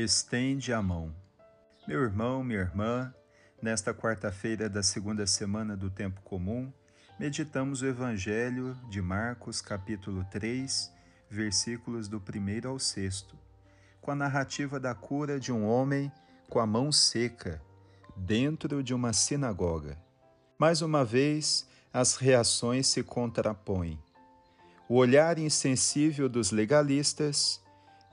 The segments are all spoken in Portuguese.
Estende a mão. Meu irmão, minha irmã, nesta quarta-feira da segunda semana do tempo comum, meditamos o Evangelho de Marcos, capítulo 3, versículos do 1 ao 6, com a narrativa da cura de um homem com a mão seca dentro de uma sinagoga. Mais uma vez, as reações se contrapõem. O olhar insensível dos legalistas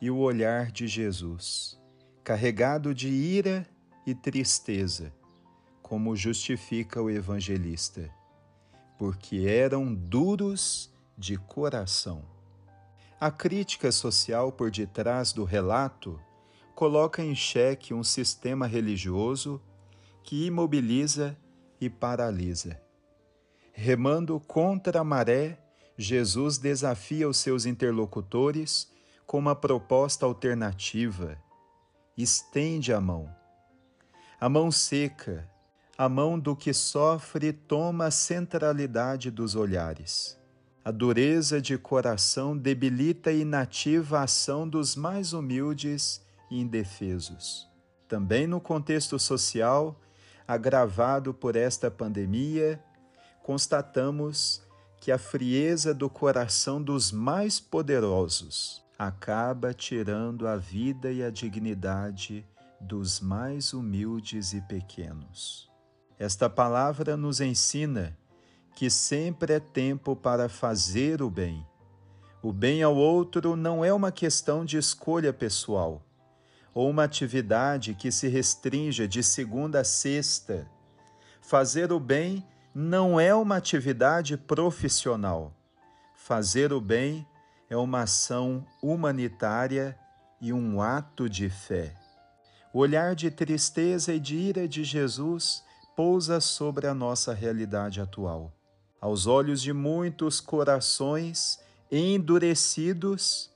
e o olhar de Jesus, carregado de ira e tristeza, como justifica o evangelista, porque eram duros de coração. A crítica social por detrás do relato coloca em xeque um sistema religioso que imobiliza e paralisa. Remando contra a maré, Jesus desafia os seus interlocutores com uma proposta alternativa. Estende a mão. A mão seca, a mão do que sofre toma a centralidade dos olhares. A dureza de coração debilita e inativa a ação dos mais humildes e indefesos. Também no contexto social, agravado por esta pandemia, constatamos que a frieza do coração dos mais poderosos acaba tirando a vida e a dignidade dos mais humildes e pequenos. Esta palavra nos ensina que sempre é tempo para fazer o bem. O bem ao outro não é uma questão de escolha pessoal ou uma atividade que se restrinja de segunda a sexta. Fazer o bem não é uma atividade profissional. Fazer o bem é uma ação humanitária e um ato de fé. O olhar de tristeza e de ira de Jesus pousa sobre a nossa realidade atual. Aos olhos de muitos corações endurecidos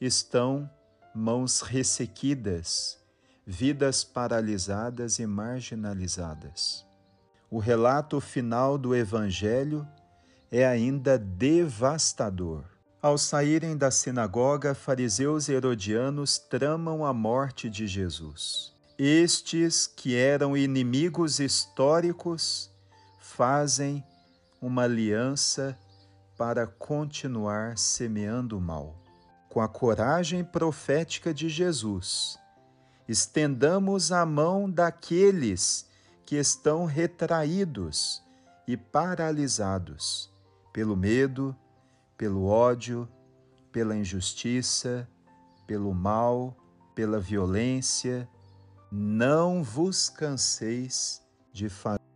estão mãos ressequidas, vidas paralisadas e marginalizadas. O relato final do Evangelho é ainda devastador. Ao saírem da sinagoga, fariseus e herodianos tramam a morte de Jesus. Estes, que eram inimigos históricos, fazem uma aliança para continuar semeando o mal com a coragem profética de Jesus, estendamos a mão daqueles que estão retraídos e paralisados pelo medo, pelo ódio, pela injustiça, pelo mal, pela violência. Não vos canseis de fazer